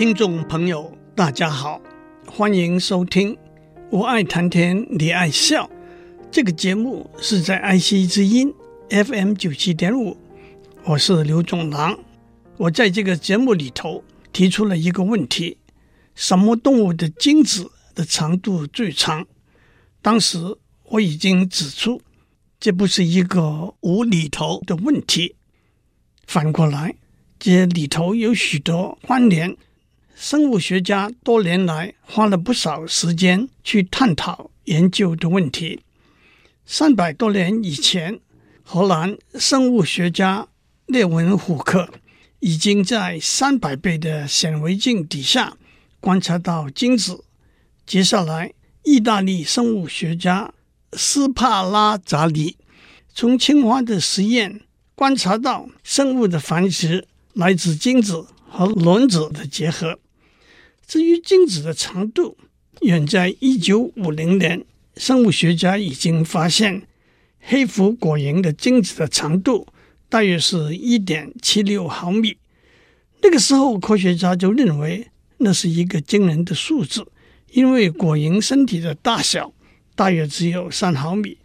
听众朋友，大家好，欢迎收听《我爱谈天，你爱笑》这个节目，是在爱惜之音 FM 九七点五。我是刘总郎。我在这个节目里头提出了一个问题：什么动物的精子的长度最长？当时我已经指出，这不是一个无厘头的问题。反过来，这里头有许多关联。生物学家多年来花了不少时间去探讨研究的问题。三百多年以前，荷兰生物学家列文虎克已经在三百倍的显微镜底下观察到精子。接下来，意大利生物学家斯帕拉扎里从青蛙的实验观察到生物的繁殖来自精子和卵子的结合。至于精子的长度，远在一九五零年，生物学家已经发现黑腹果蝇的精子的长度大约是一点七六毫米。那个时候，科学家就认为那是一个惊人的数字，因为果蝇身体的大小大约只有三毫米。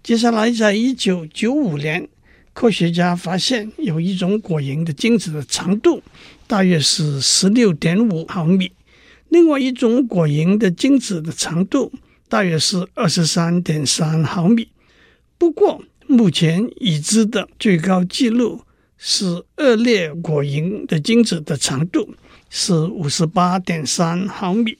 接下来，在一九九五年，科学家发现有一种果蝇的精子的长度大约是十六点五毫米。另外一种果蝇的精子的长度大约是二十三点三毫米。不过，目前已知的最高纪录是二裂果蝇的精子的长度是五十八点三毫米。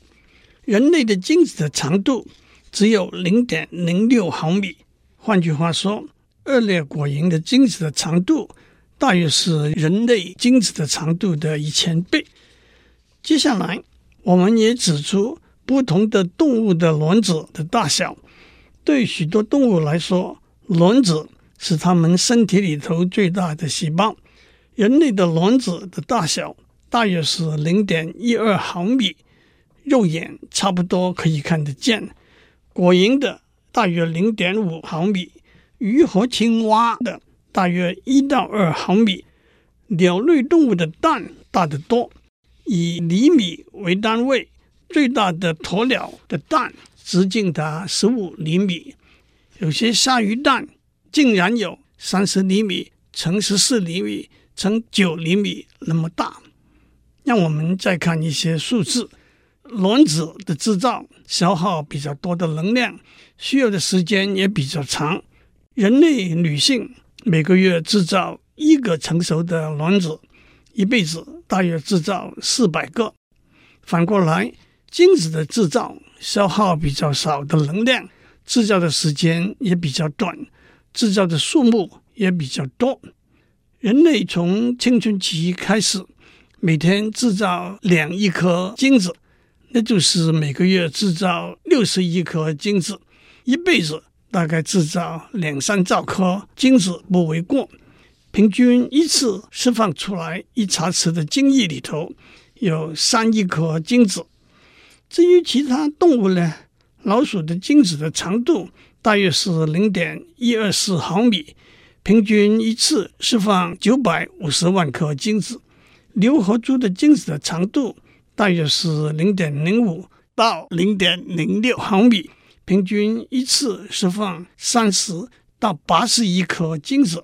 人类的精子的长度只有零点零六毫米。换句话说，二裂果蝇的精子的长度大约是人类精子的长度的一千倍。接下来。我们也指出，不同的动物的卵子的大小，对许多动物来说，卵子是它们身体里头最大的细胞。人类的卵子的大小大约是零点一二毫米，肉眼差不多可以看得见。果蝇的大约零点五毫米，鱼和青蛙的大约一到二毫米。鸟类动物的蛋大得多。以厘米为单位，最大的鸵鸟的蛋直径达十五厘米，有些鲨鱼蛋竟然有三十厘米乘十四厘米乘九厘米那么大。让我们再看一些数字：卵子的制造消耗比较多的能量，需要的时间也比较长。人类女性每个月制造一个成熟的卵子。一辈子大约制造四百个。反过来，精子的制造消耗比较少的能量，制造的时间也比较短，制造的数目也比较多。人类从青春期开始，每天制造两亿颗精子，那就是每个月制造六十亿颗精子，一辈子大概制造两三兆颗精子不为过。平均一次释放出来一茶匙的精液里头有三亿颗精子。至于其他动物呢，老鼠的精子的长度大约是零点一二四毫米，平均一次释放九百五十万颗精子。牛和猪的精子的长度大约是零点零五到零点零六毫米，平均一次释放三十到八十一颗精子。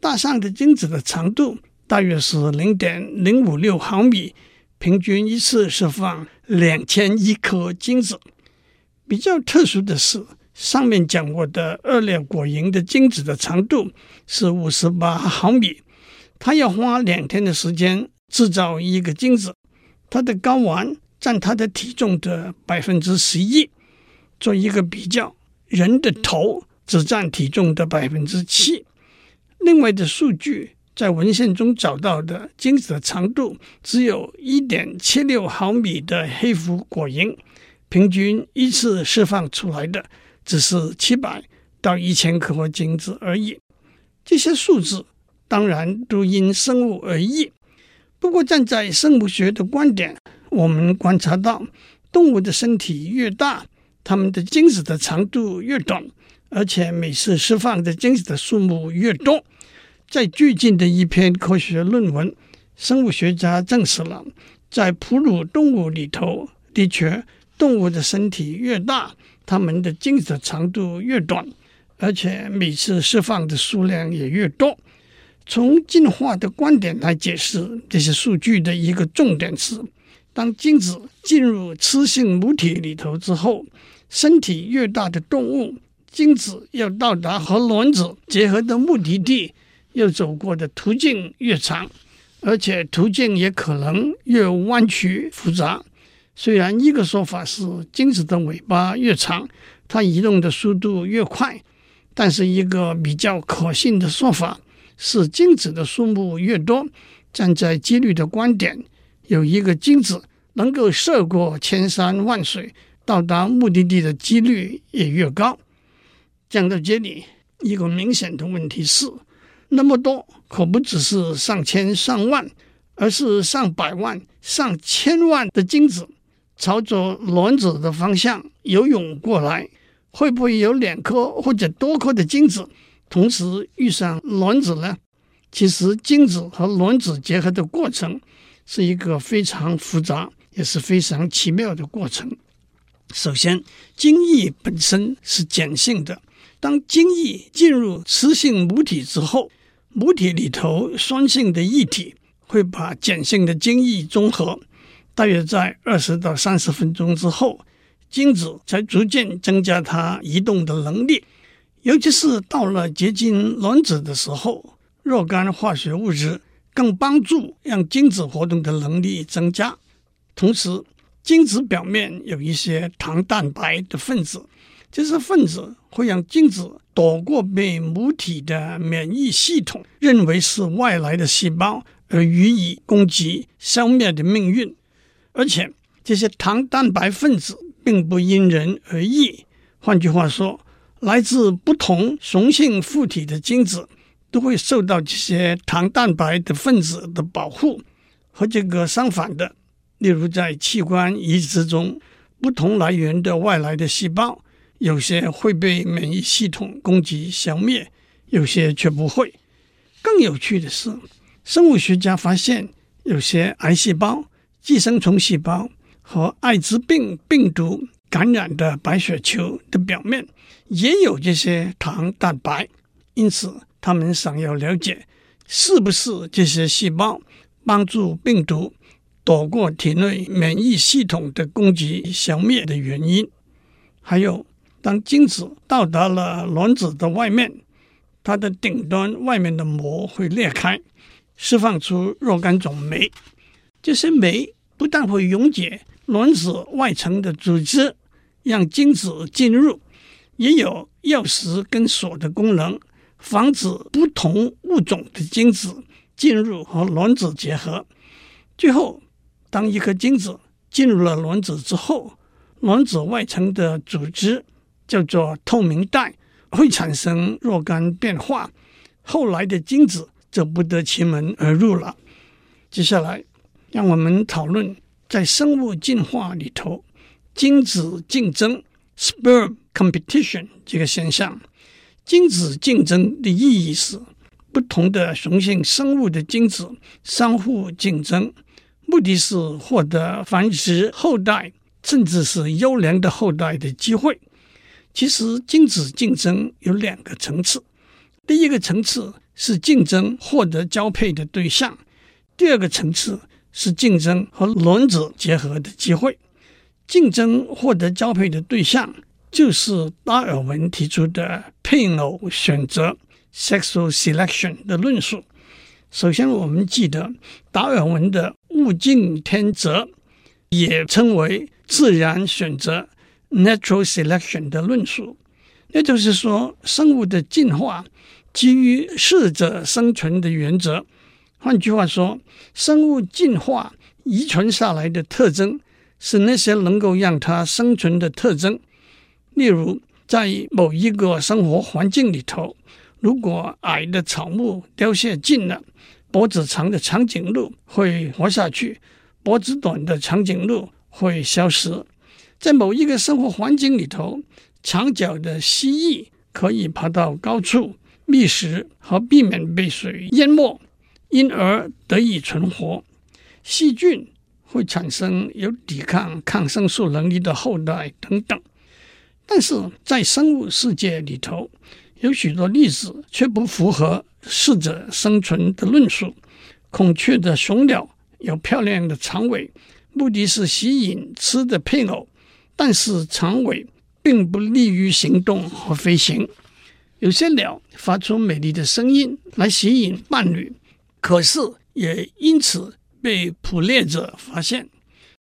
大象的精子的长度大约是零点零五六毫米，平均一次释放两千亿颗精子。比较特殊的是，上面讲过的二裂果蝇的精子的长度是五十八毫米，它要花两天的时间制造一个精子，它的睾丸占它的体重的百分之十一。做一个比较，人的头只占体重的百分之七。另外的数据，在文献中找到的精子的长度只有一点七六毫米的黑腹果蝇，平均一次释放出来的只是七百到一千颗精子而已。这些数字当然都因生物而异。不过站在生物学的观点，我们观察到，动物的身体越大，它们的精子的长度越短。而且每次释放的精子的数目越多，在最近的一篇科学论文，生物学家证实了，在哺乳动物里头，的确，动物的身体越大，它们的精子长度越短，而且每次释放的数量也越多。从进化的观点来解释这些数据的一个重点是：当精子进入雌性母体里头之后，身体越大的动物，精子要到达和卵子结合的目的地，要走过的途径越长。而且途径也可能越弯曲复杂。虽然一个说法是精子的尾巴越长，它移动的速度越快，但是一个比较可信的说法是精子的数目越多，站在几率的观点，有一个精子能够涉过千山万水到达目的地的几率也越高。讲到这里，一个明显的问题是。那么多可不只是上千上万，而是上百万、上千万的精子朝着卵子的方向游泳过来，会不会有两颗或者多颗的精子同时遇上卵子呢？其实，精子和卵子结合的过程是一个非常复杂也是非常奇妙的过程。首先，精液本身是碱性的，当精液进入雌性母体之后，母体里头酸性的液体会把碱性的精液中和，大约在二十到三十分钟之后，精子才逐渐增加它移动的能力。尤其是到了接近卵子的时候，若干化学物质更帮助让精子活动的能力增加。同时，精子表面有一些糖蛋白的分子。这些分子会让精子躲过被母体的免疫系统认为是外来的细胞而予以攻击、消灭的命运。而且，这些糖蛋白分子并不因人而异。换句话说，来自不同雄性附体的精子都会受到这些糖蛋白的分子的保护。和这个相反的，例如在器官移植中，不同来源的外来的细胞。有些会被免疫系统攻击消灭，有些却不会。更有趣的是，生物学家发现，有些癌细胞、寄生虫细胞和艾滋病病毒感染的白血球的表面也有这些糖蛋白。因此，他们想要了解，是不是这些细胞帮助病毒躲过体内免疫系统的攻击消灭的原因。还有。当精子到达了卵子的外面，它的顶端外面的膜会裂开，释放出若干种酶。这些酶不但会溶解卵子外层的组织，让精子进入，也有钥匙跟锁的功能，防止不同物种的精子进入和卵子结合。最后，当一颗精子进入了卵子之后，卵子外层的组织。叫做透明带会产生若干变化，后来的精子就不得其门而入了。接下来，让我们讨论在生物进化里头精子竞争 （sperm competition） 这个现象。精子竞争的意义是，不同的雄性生物的精子相互竞争，目的是获得繁殖后代，甚至是优良的后代的机会。其实，精子竞争有两个层次。第一个层次是竞争获得交配的对象；第二个层次是竞争和卵子结合的机会。竞争获得交配的对象就是达尔文提出的配偶选择 （sexual selection） 的论述。首先，我们记得达尔文的物竞天择，也称为自然选择。Natural selection 的论述，也就是说，生物的进化基于适者生存的原则。换句话说，生物进化遗传下来的特征是那些能够让它生存的特征。例如，在某一个生活环境里头，如果矮的草木凋谢尽了，脖子长的长颈鹿会活下去，脖子短的长颈鹿会消失。在某一个生活环境里头，长脚的蜥蜴可以爬到高处觅食和避免被水淹没。因而得以存活。细菌会产生有抵抗抗生素能力的后代等等。但是在生物世界里头，有许多例子却不符合适者生存的论述。孔雀的雄鸟有漂亮的长尾，目的是吸引吃的配偶，但是长尾并不利于行动和飞行。有些鸟发出美丽的声音来吸引伴侣，可是也因此被捕猎者发现。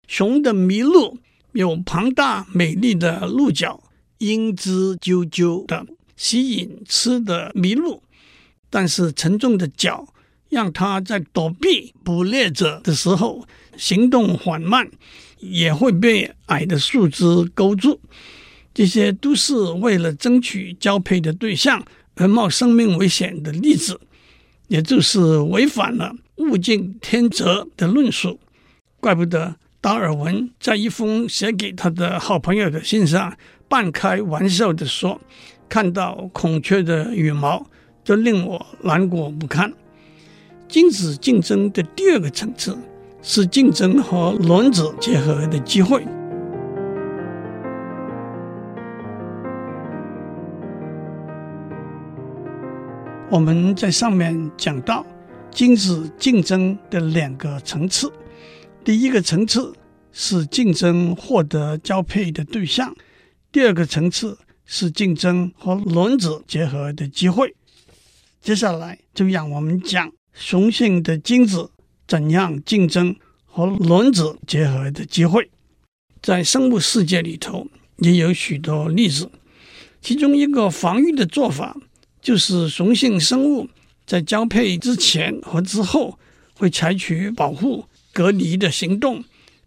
熊的麋鹿有庞大美丽的鹿角。英姿啾啾的吸引吃的麋鹿，但是沉重的角让它在躲避捕猎者的时候行动缓慢，也会被矮的树枝勾住。这些都是为了争取交配的对象而冒生命危险的例子，也就是违反了物竞天择的论述。怪不得达尔文在一封写给他的好朋友的信上。半开玩笑地说：“看到孔雀的羽毛，就令我难过不堪。”精子竞争的第二个层次是竞争和卵子结合的机会。我们在上面讲到精子竞争的两个层次，第一个层次是竞争获得交配的对象。第二个层次是竞争和卵子结合的机会。接下来就让我们讲雄性的精子怎样竞争和卵子结合的机会。在生物世界里头也有许多例子，其中一个防御的做法就是雄性生物在交配之前和之后会采取保护、隔离的行动，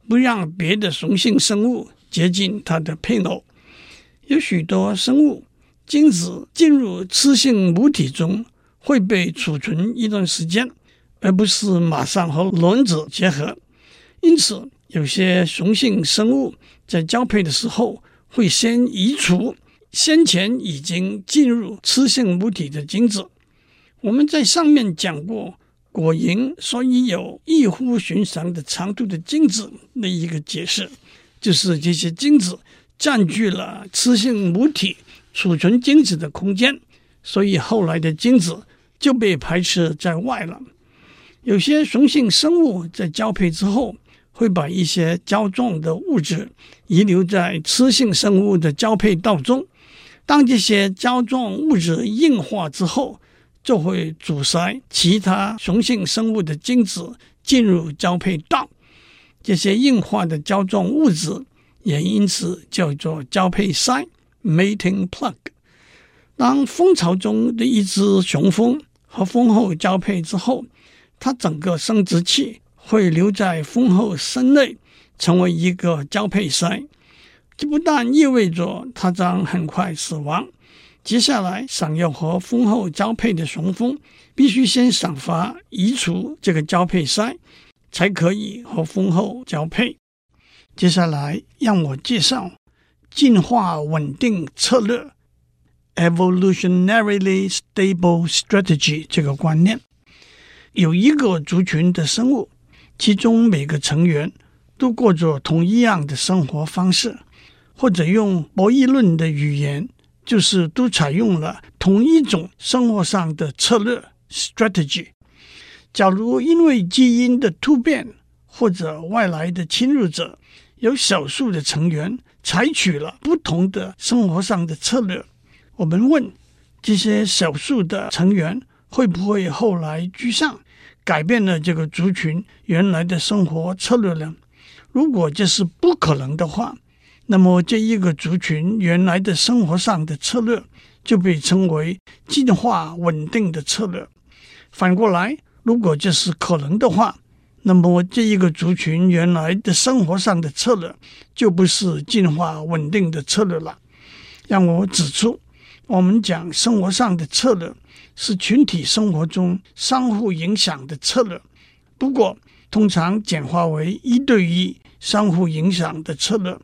不让别的雄性生物接近它的配偶。有许多生物精子进入雌性母体中会被储存一段时间，而不是马上和卵子结合。因此，有些雄性生物在交配的时候会先移除先前已经进入雌性母体的精子。我们在上面讲过，果蝇所以有异乎寻常的长度的精子的一个解释，就是这些精子。占据了雌性母体储存精子的空间，所以后来的精子就被排斥在外了。有些雄性生物在交配之后，会把一些胶状的物质遗留在雌性生物的交配道中。当这些胶状物质硬化之后，就会阻塞其他雄性生物的精子进入交配道。这些硬化的胶状物质。也因此叫做交配塞 （mating plug）。当蜂巢中的一只雄蜂和蜂后交配之后，它整个生殖器会留在蜂后身内，成为一个交配塞。这不但意味着它将很快死亡。接下来，想要和蜂后交配的雄蜂必须先赏罚移除这个交配塞，才可以和蜂后交配。接下来，让我介绍进化稳定策略 （evolutionarily stable strategy） 这个观念。有一个族群的生物，其中每个成员都过着同一样的生活方式，或者用博弈论的语言，就是都采用了同一种生活上的策略 （strategy）。假如因为基因的突变或者外来的侵入者，有少数的成员采取了不同的生活上的策略。我们问这些少数的成员会不会后来居上，改变了这个族群原来的生活策略呢？如果这是不可能的话，那么这一个族群原来的生活上的策略就被称为进化稳定的策略。反过来，如果这是可能的话，那么，这一个族群原来的生活上的策略就不是进化稳定的策略了。让我指出，我们讲生活上的策略是群体生活中相互影响的策略，不过通常简化为一对一相互影响的策略。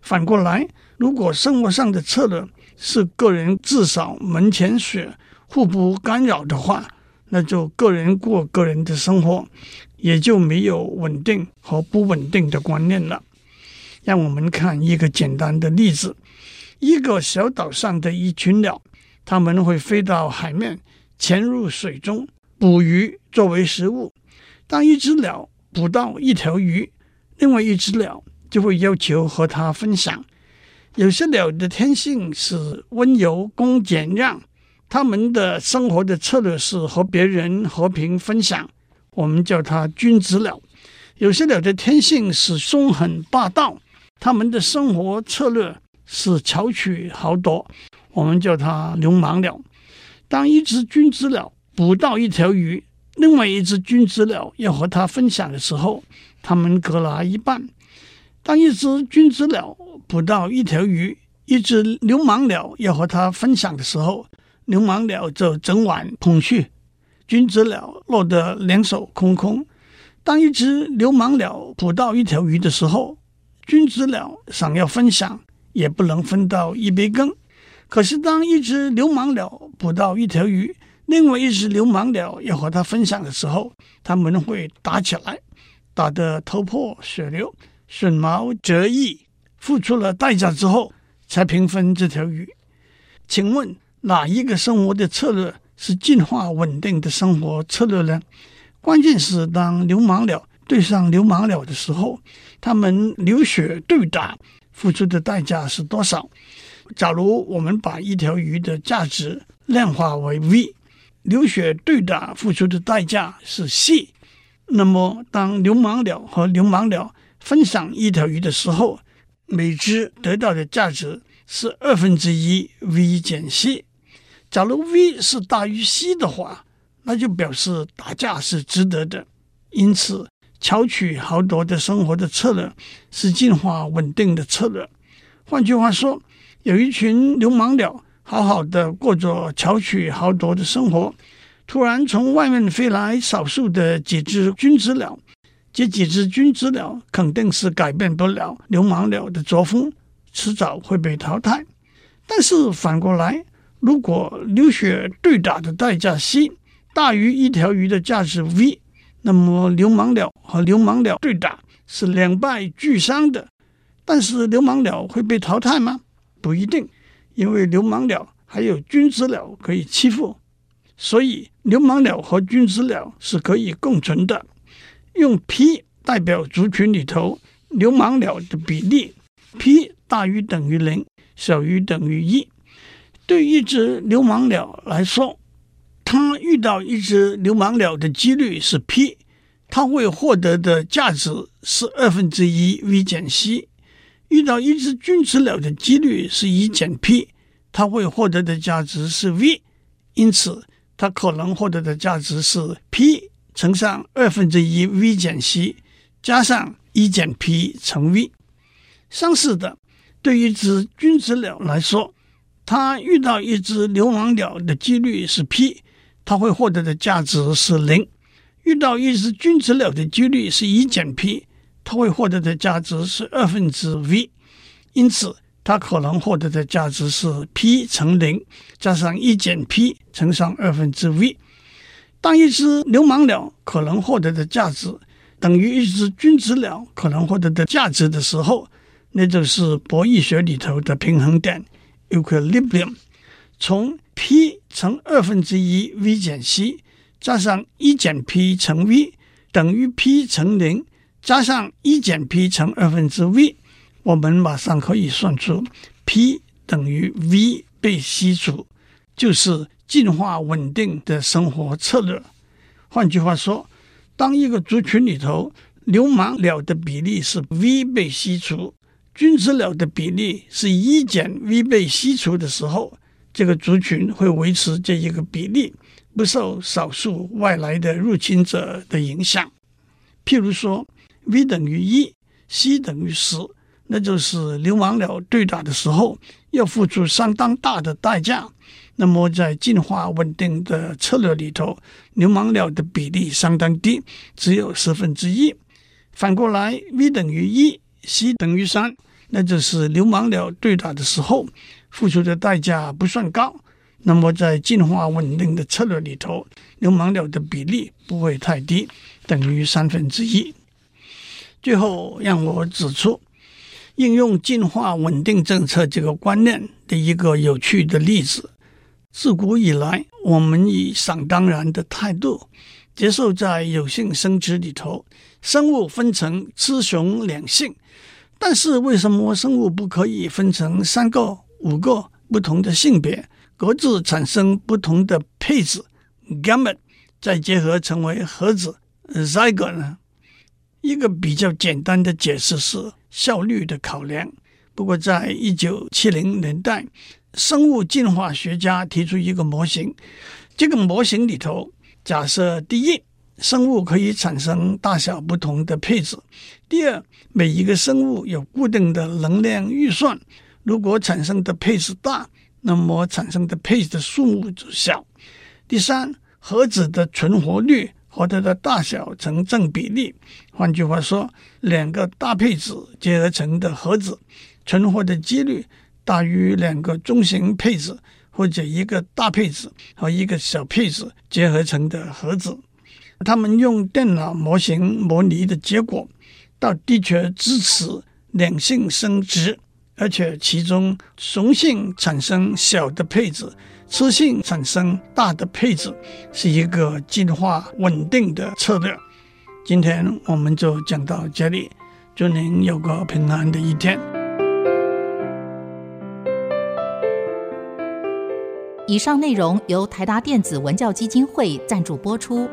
反过来，如果生活上的策略是个人自扫门前雪、互不干扰的话，那就个人过个人的生活，也就没有稳定和不稳定的观念了。让我们看一个简单的例子：一个小岛上的一群鸟，它们会飞到海面，潜入水中捕鱼作为食物。当一只鸟捕到一条鱼，另外一只鸟就会要求和它分享。有些鸟的天性是温柔恭俭让。他们的生活的策略是和别人和平分享，我们叫它君子鸟。有些鸟的天性是凶狠霸道，他们的生活策略是巧取豪夺，我们叫它流氓鸟。当一只君子鸟捕到一条鱼，另外一只君子鸟要和它分享的时候，他们各拿一半。当一只君子鸟捕到一条鱼，一只流氓鸟要和它分享的时候，流氓鸟就整碗捧去，君子鸟落得两手空空。当一只流氓鸟捕到一条鱼的时候，君子鸟想要分享，也不能分到一杯羹。可是，当一只流氓鸟捕到一条鱼，另外一只流氓鸟要和它分享的时候，他们会打起来，打得头破血流、损毛折翼，付出了代价之后才平分这条鱼。请问？哪一个生活的策略是进化稳定的生活策略呢？关键是当流氓鸟对上流氓鸟的时候，他们流血对打，付出的代价是多少？假如我们把一条鱼的价值量化为 V，流血对打付出的代价是 C，那么当流氓鸟和流氓鸟分享一条鱼的时候，每只得到的价值是二分之一 V 减 C。假如 V 是大于 C 的话，那就表示打架是值得的。因此，巧取豪夺的生活的策略是进化稳定的策略。换句话说，有一群流氓鸟好好的过着巧取豪夺的生活，突然从外面飞来少数的几只君子鸟，这几只君子鸟肯定是改变不了流氓鸟的作风，迟早会被淘汰。但是反过来，如果流血对打的代价 C 大于一条鱼的价值 V，那么流氓鸟和流氓鸟对打是两败俱伤的。但是流氓鸟会被淘汰吗？不一定，因为流氓鸟还有君子鸟可以欺负，所以流氓鸟和君子鸟是可以共存的。用 P 代表族群里头流氓鸟的比例，P 大于等于零，小于等于一。对一只流氓鸟来说，它遇到一只流氓鸟的几率是 P，它会获得的价值是二分之一 V 减 C；遇到一只君子鸟的几率是一减 P，它会获得的价值是 V，因此它可能获得的价值是 P 乘上二分之一 V 减 C 加上一减 P 乘 V。相似的，对于一只君子鸟来说。它遇到一只流氓鸟的几率是 P，它会获得的价值是零；遇到一只君子鸟的几率是一减 P，他会获得的价值是二分之 V。因此，他可能获得的价值是 P 乘零加上一减 P 乘上二分之 V。当一只流氓鸟可能获得的价值等于一只君子鸟可能获得的价值的时候，那就是博弈学里头的平衡点。Equilibrium，从 P 乘二分之一 V 减 C 加上一减 P 乘 V 等于 P 乘零加上一减 P 乘二分之 V，我们马上可以算出 P 等于 V 被吸除，就是进化稳定的生活策略。换句话说，当一个族群里头流氓鸟的比例是 V 被吸除。君子鸟的比例是一减 V 被吸除的时候，这个族群会维持这一个比例，不受少数外来的入侵者的影响。譬如说，V 等于一，C 等于十，那就是流氓鸟对打的时候要付出相当大的代价。那么在进化稳定的策略里头，流氓鸟的比例相当低，只有十分之一。反过来，V 等于一，C 等于三。那就是流氓鸟对打的时候，付出的代价不算高，那么在进化稳定的策略里头，流氓鸟的比例不会太低，等于三分之一。最后让我指出，应用进化稳定政策这个观念的一个有趣的例子。自古以来，我们以想当然的态度接受，在有性生殖里头，生物分成雌雄两性。但是，为什么生物不可以分成三个、五个不同的性别，各自产生不同的配子 （gamete），再结合成为盒子 （zygote） 呢？一个比较简单的解释是效率的考量。不过，在一九七零年代，生物进化学家提出一个模型。这个模型里头，假设第一，生物可以产生大小不同的配子；第二，每一个生物有固定的能量预算。如果产生的配子大，那么产生的配子的数目就小。第三，盒子的存活率。和它的大小成正比例，换句话说，两个大配子结合成的盒子存活的几率大于两个中型配子或者一个大配子和一个小配子结合成的盒子。他们用电脑模型模拟的结果，倒的确支持两性生殖，而且其中雄性产生小的配子。雌性产生大的配置是一个进化稳定的策略。今天我们就讲到这里，祝您有个平安的一天。以上内容由台达电子文教基金会赞助播出。